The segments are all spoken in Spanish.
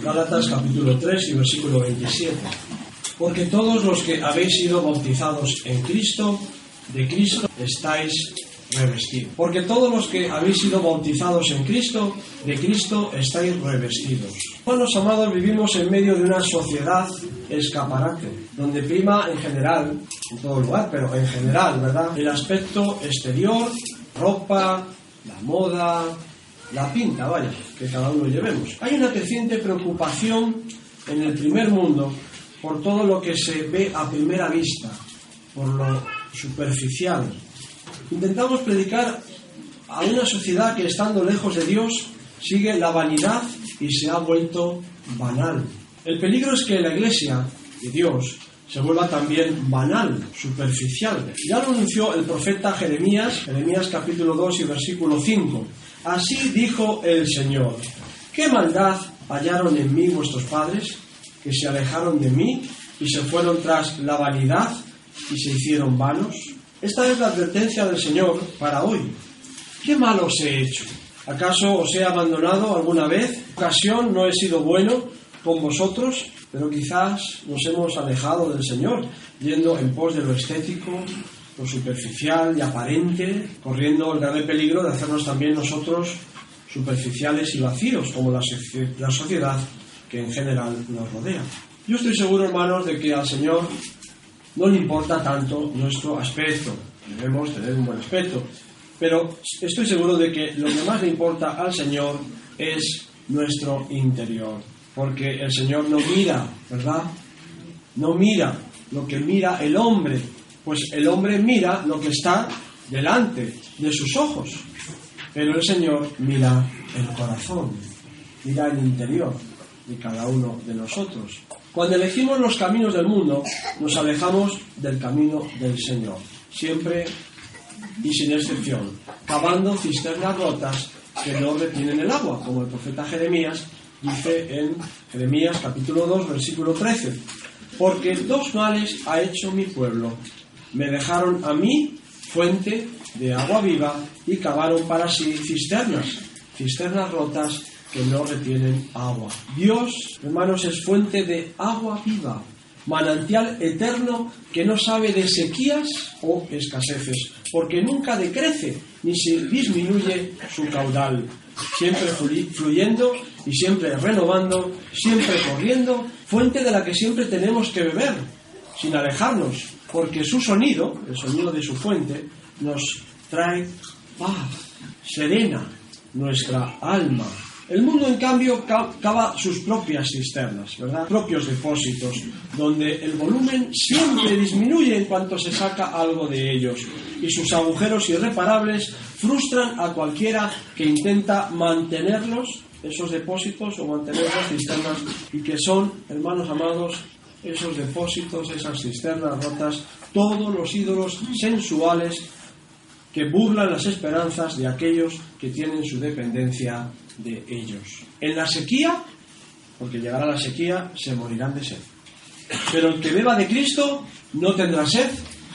Gálatas capítulo 3 y versículo 27. Porque todos los que habéis sido bautizados en Cristo, de Cristo estáis revestidos. Porque todos los que habéis sido bautizados en Cristo, de Cristo estáis revestidos. Hermanos amados, vivimos en medio de una sociedad escaparate, donde prima en general, en todo lugar, pero en general, ¿verdad? El aspecto exterior, ropa, la moda, la pinta, vaya, que cada uno llevemos. Hay una creciente preocupación en el primer mundo por todo lo que se ve a primera vista, por lo superficial. Intentamos predicar a una sociedad que estando lejos de Dios sigue la vanidad y se ha vuelto banal. El peligro es que la iglesia de Dios se vuelva también banal, superficial. Ya lo anunció el profeta Jeremías, Jeremías capítulo 2 y versículo 5. Así dijo el Señor, ¿qué maldad hallaron en mí vuestros padres, que se alejaron de mí y se fueron tras la vanidad y se hicieron vanos? Esta es la advertencia del Señor para hoy. ¿Qué mal os he hecho? ¿Acaso os he abandonado alguna vez? ¿Ocasión no he sido bueno con vosotros? Pero quizás nos hemos alejado del Señor, yendo en pos de lo estético, lo superficial y aparente, corriendo el grave peligro de hacernos también nosotros superficiales y vacíos, como la, la sociedad que en general nos rodea. Yo estoy seguro, hermanos, de que al Señor no le importa tanto nuestro aspecto. Debemos tener un buen aspecto. Pero estoy seguro de que lo que más le importa al Señor es nuestro interior. Porque el Señor no mira, ¿verdad? No mira lo que mira el hombre. Pues el hombre mira lo que está delante de sus ojos. Pero el Señor mira el corazón, mira el interior de cada uno de nosotros. Cuando elegimos los caminos del mundo, nos alejamos del camino del Señor, siempre y sin excepción, cavando cisternas rotas que no retienen el agua, como el profeta Jeremías dice en Jeremías capítulo 2, versículo 13. Porque dos males ha hecho mi pueblo. Me dejaron a mí fuente de agua viva y cavaron para sí cisternas, cisternas rotas que no retienen agua. Dios, hermanos, es fuente de agua viva, manantial eterno que no sabe de sequías o escaseces, porque nunca decrece ni se disminuye su caudal, siempre fluyendo y siempre renovando, siempre corriendo, fuente de la que siempre tenemos que beber, sin alejarnos, porque su sonido, el sonido de su fuente, nos trae paz, serena nuestra alma, el mundo, en cambio, cava sus propias cisternas, ¿verdad? Propios depósitos, donde el volumen siempre disminuye en cuanto se saca algo de ellos. Y sus agujeros irreparables frustran a cualquiera que intenta mantenerlos, esos depósitos, o mantener las cisternas, y que son, hermanos amados, esos depósitos, esas cisternas rotas, todos los ídolos sensuales que burlan las esperanzas de aquellos que tienen su dependencia de ellos. En la sequía, porque llegará la sequía, se morirán de sed. Pero el que beba de Cristo no tendrá sed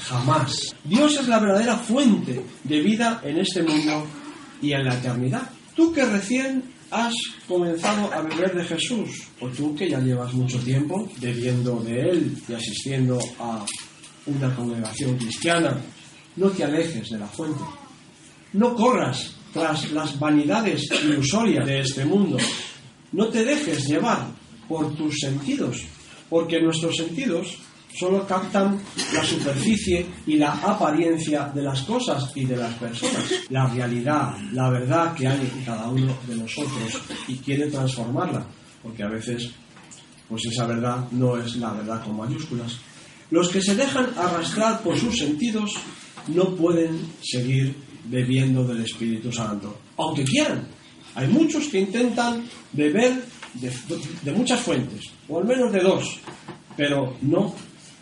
jamás. Dios es la verdadera fuente de vida en este mundo y en la eternidad. Tú que recién has comenzado a beber de Jesús, o tú que ya llevas mucho tiempo bebiendo de Él y asistiendo a una congregación cristiana, no te alejes de la fuente. No corras tras las vanidades ilusorias de este mundo. No te dejes llevar por tus sentidos, porque nuestros sentidos solo captan la superficie y la apariencia de las cosas y de las personas, la realidad, la verdad que hay en cada uno de nosotros y quiere transformarla, porque a veces pues esa verdad no es la verdad con mayúsculas. Los que se dejan arrastrar por sus sentidos no pueden seguir bebiendo del Espíritu Santo, aunque quieran. Hay muchos que intentan beber de, muchas fuentes, o al menos de dos, pero no.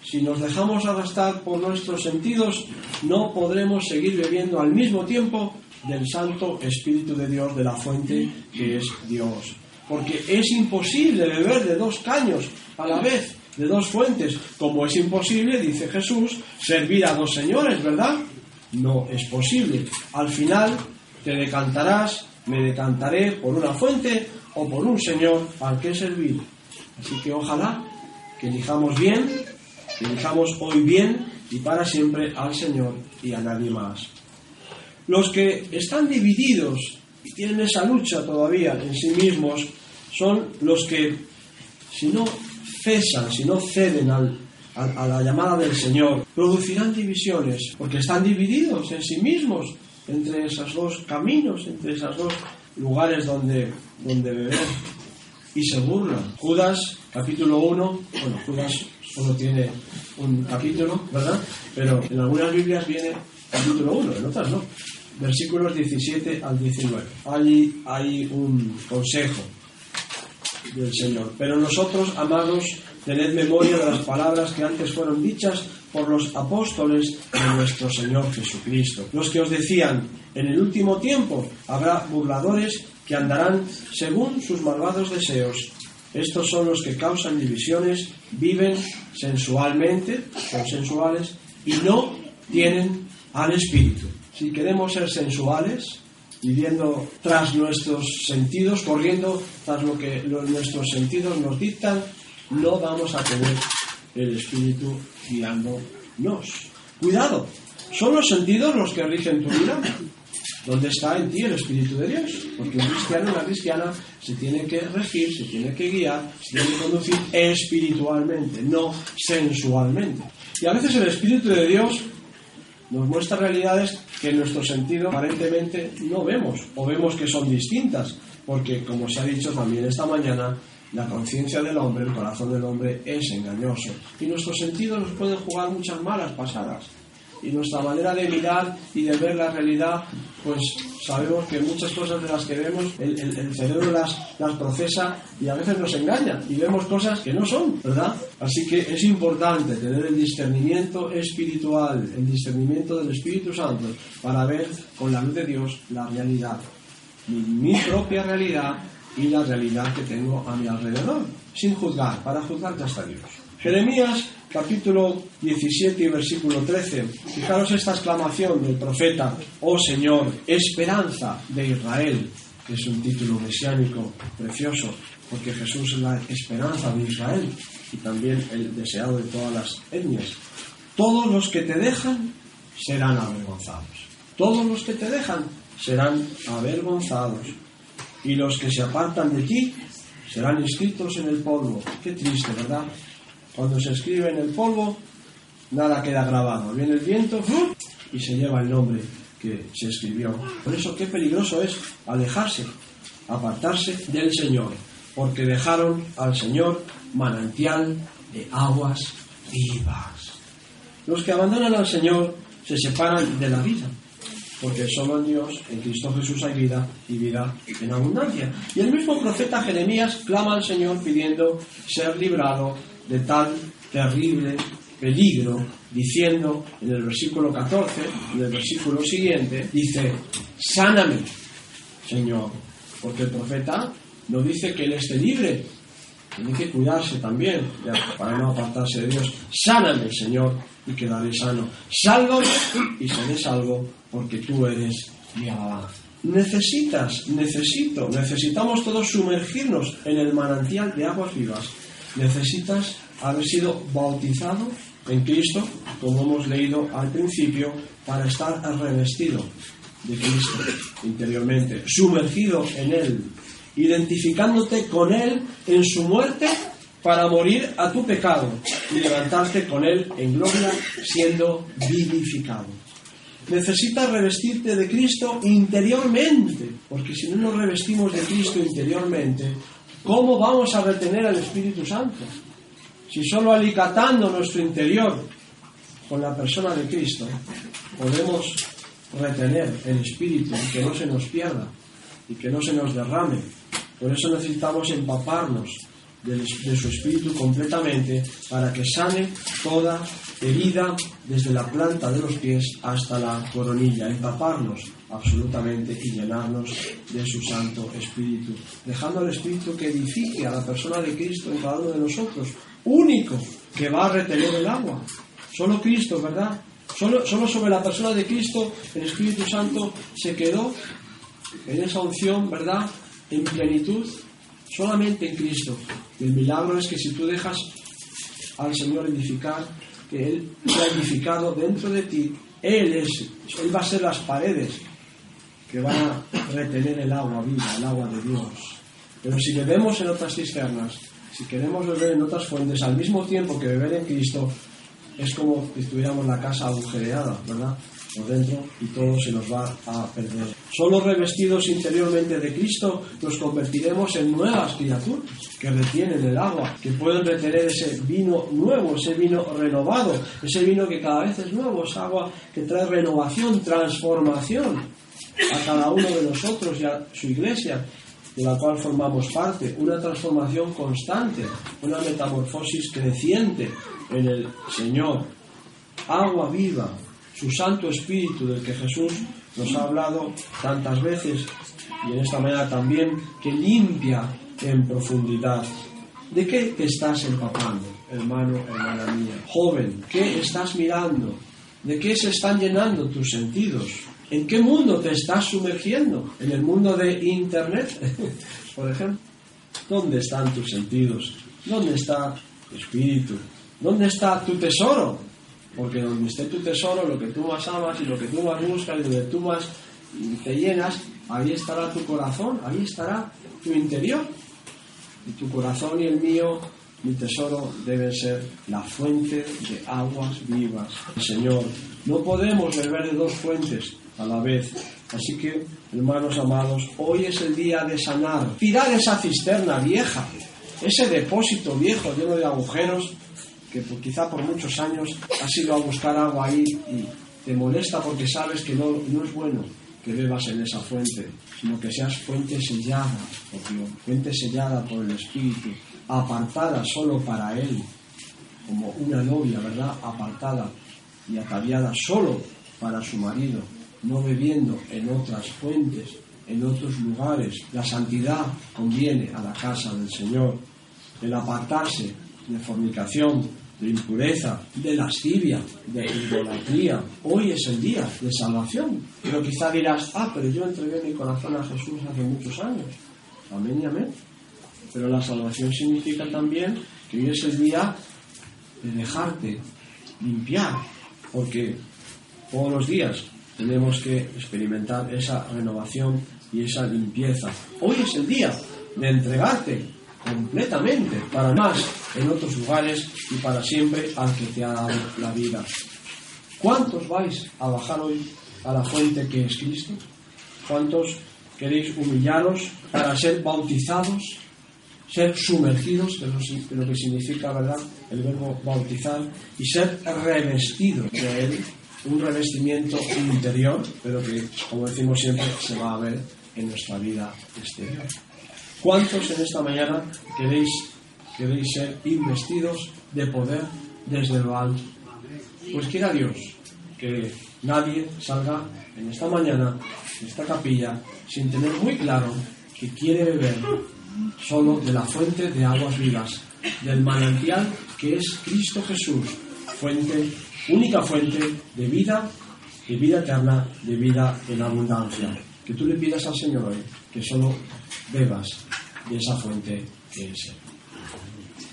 Si nos dejamos arrastrar por nuestros sentidos, no podremos seguir bebiendo al mismo tiempo del Santo Espíritu de Dios, de la fuente que es Dios. Porque es imposible beber de dos caños a la vez, de dos fuentes, como es imposible, dice Jesús, servir a dos señores, ¿verdad? no es posible. Al final te decantarás, me decantaré por una fuente o por un Señor al que servir. Así que ojalá que elijamos bien, que elijamos hoy bien y para siempre al Señor y a nadie más. Los que están divididos y tienen esa lucha todavía en sí mismos son los que, si no cesan, si no ceden al, a, la llamada del Señor, producirán divisiones, porque están divididos en sí mismos entre esos dos caminos, entre esos dos lugares donde, donde beber. Y se burlan. Judas, capítulo 1, bueno, Judas solo tiene un capítulo, ¿verdad? Pero en algunas Biblias viene capítulo 1, en otras no. Versículos 17 al 19. Allí hay un consejo del Señor. Pero nosotros, amados, tened memoria de las palabras que antes fueron dichas por los apóstoles de nuestro Señor Jesucristo. Los que os decían, en el último tiempo habrá burladores que andarán según sus malvados deseos. Estos son los que causan divisiones, viven sensualmente, son sensuales, y no tienen al Espíritu. Si queremos ser sensuales, viviendo tras nuestros sentidos, corriendo tras lo que nuestros sentidos nos dictan, no vamos a tener el Espíritu guiándonos. Cuidado, son los sentidos los que rigen tu vida. ¿Dónde está en ti el Espíritu de Dios? Porque un cristiano, una cristiana, se tiene que regir, se tiene que guiar, se tiene que conducir espiritualmente, no sensualmente. Y a veces el Espíritu de Dios nos muestra realidades que en nuestro sentido aparentemente no vemos o vemos que son distintas, porque como se ha dicho también esta mañana, la conciencia del hombre, el corazón del hombre es engañoso y nuestros sentidos nos pueden jugar muchas malas pasadas y nuestra manera de mirar y de ver la realidad, pues sabemos que muchas cosas de las que vemos, el, cerebro las, las procesa y a veces nos engaña y vemos cosas que no son, ¿verdad? Así que es importante tener el discernimiento espiritual, el discernimiento del Espíritu Santo para ver con la luz de Dios la realidad, mi propia realidad y la realidad que tengo a mi alrededor, sin juzgar, para juzgar ya está Dios. Jeremías capítulo 17 y versículo 13. Fijaros esta exclamación del profeta, oh Señor, esperanza de Israel, que es un título mesiánico precioso, porque Jesús es la esperanza de Israel y también el deseado de todas las etnias. Todos los que te dejan serán avergonzados. Todos los que te dejan serán avergonzados. Y los que se apartan de ti serán inscritos en el polvo. Qué triste, ¿verdad? Cuando se escribe en el polvo, nada queda grabado. Viene el viento y se lleva el nombre que se escribió. Por eso qué peligroso es alejarse, apartarse del Señor, porque dejaron al Señor manantial de aguas vivas. Los que abandonan al Señor se separan de la vida, porque solo Dios, en Cristo Jesús hay vida y vida en abundancia. Y el mismo profeta Jeremías clama al Señor pidiendo ser librado de tal terrible peligro, diciendo en el versículo 14, en el versículo siguiente, dice, sáname, Señor, porque el profeta no dice que él esté libre, tiene que cuidarse también para no apartarse de Dios. Sáname, Señor, y quedaré sano. Sálvame y seré salvo, porque tú eres mi alabanza. Necesitas, necesito, necesitamos todos sumergirnos en el manantial de aguas vivas necesitas haber sido bautizado en Cristo, como hemos leído al principio, para estar revestido de Cristo interiormente, sumergido en Él, identificándote con Él en su muerte para morir a tu pecado y levantarte con Él en gloria siendo vivificado. Necesitas revestirte de Cristo interiormente, porque si no nos revestimos de Cristo interiormente, ¿Cómo vamos a retener al Espíritu Santo? Si solo alicatando nuestro interior con la persona de Cristo podemos retener el Espíritu y que no se nos pierda y que no se nos derrame. Por eso necesitamos empaparnos de, su espíritu completamente para que sane toda herida desde la planta de los pies hasta la coronilla, empaparnos absolutamente y llenarnos de su Santo Espíritu, dejando al Espíritu que edifique a la persona de Cristo en cada uno de nosotros, único que va a retener el agua. Solo Cristo, ¿verdad? Solo, solo sobre la persona de Cristo el Espíritu Santo se quedó en esa unción, ¿verdad? En plenitud solamente en Cristo. Y el milagro es que si tú dejas al Señor edificar, que Él ha edificado dentro de ti, Él es, Él va a ser las paredes que van a retener el agua viva, el agua de Dios. Pero si bebemos en otras cisternas, si queremos beber en otras fuentes al mismo tiempo que beber en Cristo, es como si tuviéramos la casa agujereada, ¿verdad? Por dentro y todo se nos va a perder. Solo revestidos interiormente de Cristo nos convertiremos en nuevas criaturas que retienen el agua, que pueden retener ese vino nuevo, ese vino renovado, ese vino que cada vez es nuevo, es agua que trae renovación, transformación a cada uno de nosotros y a su iglesia de la cual formamos parte, una transformación constante, una metamorfosis creciente en el Señor, agua viva, su Santo Espíritu del que Jesús nos ha hablado tantas veces y en esta manera también que limpia en profundidad. ¿De qué estás empapando, hermano, hermana mía? Joven, ¿qué estás mirando? ¿De qué se están llenando tus sentidos? ¿En qué mundo te estás sumergiendo? ¿En el mundo de Internet, por ejemplo? ¿Dónde están tus sentidos? ¿Dónde está tu espíritu? ¿Dónde está tu tesoro? Porque donde esté tu tesoro, lo que tú más amas y lo que tú más buscas y donde tú más te llenas, ahí estará tu corazón, ahí estará tu interior. Y tu corazón y el mío, mi tesoro, deben ser la fuente de aguas vivas. Señor, no podemos beber de dos fuentes a la vez. Así que, hermanos amados, hoy es el día de sanar, tirar esa cisterna vieja, ese depósito viejo lleno de agujeros que quizá por muchos años has ido a buscar agua ahí y te molesta porque sabes que no, no es bueno que bebas en esa fuente, sino que seas fuente sellada por Dios, fuente sellada por el Espíritu, apartada solo para Él, como una novia, ¿verdad? Apartada y ataviada solo para su marido, no bebiendo en otras fuentes, en otros lugares. La santidad conviene a la casa del Señor. El apartarse de fornicación, de impureza, de lascivia, de idolatría. Hoy es el día de salvación. Pero quizá dirás, ah, pero yo entregué mi corazón a Jesús hace muchos años. Amén y amén. Pero la salvación significa también que hoy es el día de dejarte limpiar, porque todos los días tenemos que experimentar esa renovación y esa limpieza. Hoy es el día de entregarte completamente para más en otros lugares y para siempre al que te ha dado la vida. ¿Cuántos vais a bajar hoy a la fuente que es Cristo? ¿Cuántos queréis humillaros para ser bautizados, ser sumergidos, que es lo que significa, ¿verdad?, el verbo bautizar, y ser revestidos de Él un revestimiento interior, pero que, como decimos siempre, se va a ver en nuestra vida exterior. ¿Cuántos en esta mañana queréis, queréis ser investidos de poder desde lo alto? Pues quiera Dios que nadie salga en esta mañana de esta capilla sin tener muy claro que quiere beber solo de la fuente de aguas vivas, del manantial que es Cristo Jesús, fuente única fuente de vida, de vida eterna, de vida en abundancia. Que tú le pidas al Señor hoy que solo bebas de esa fuente que es Él.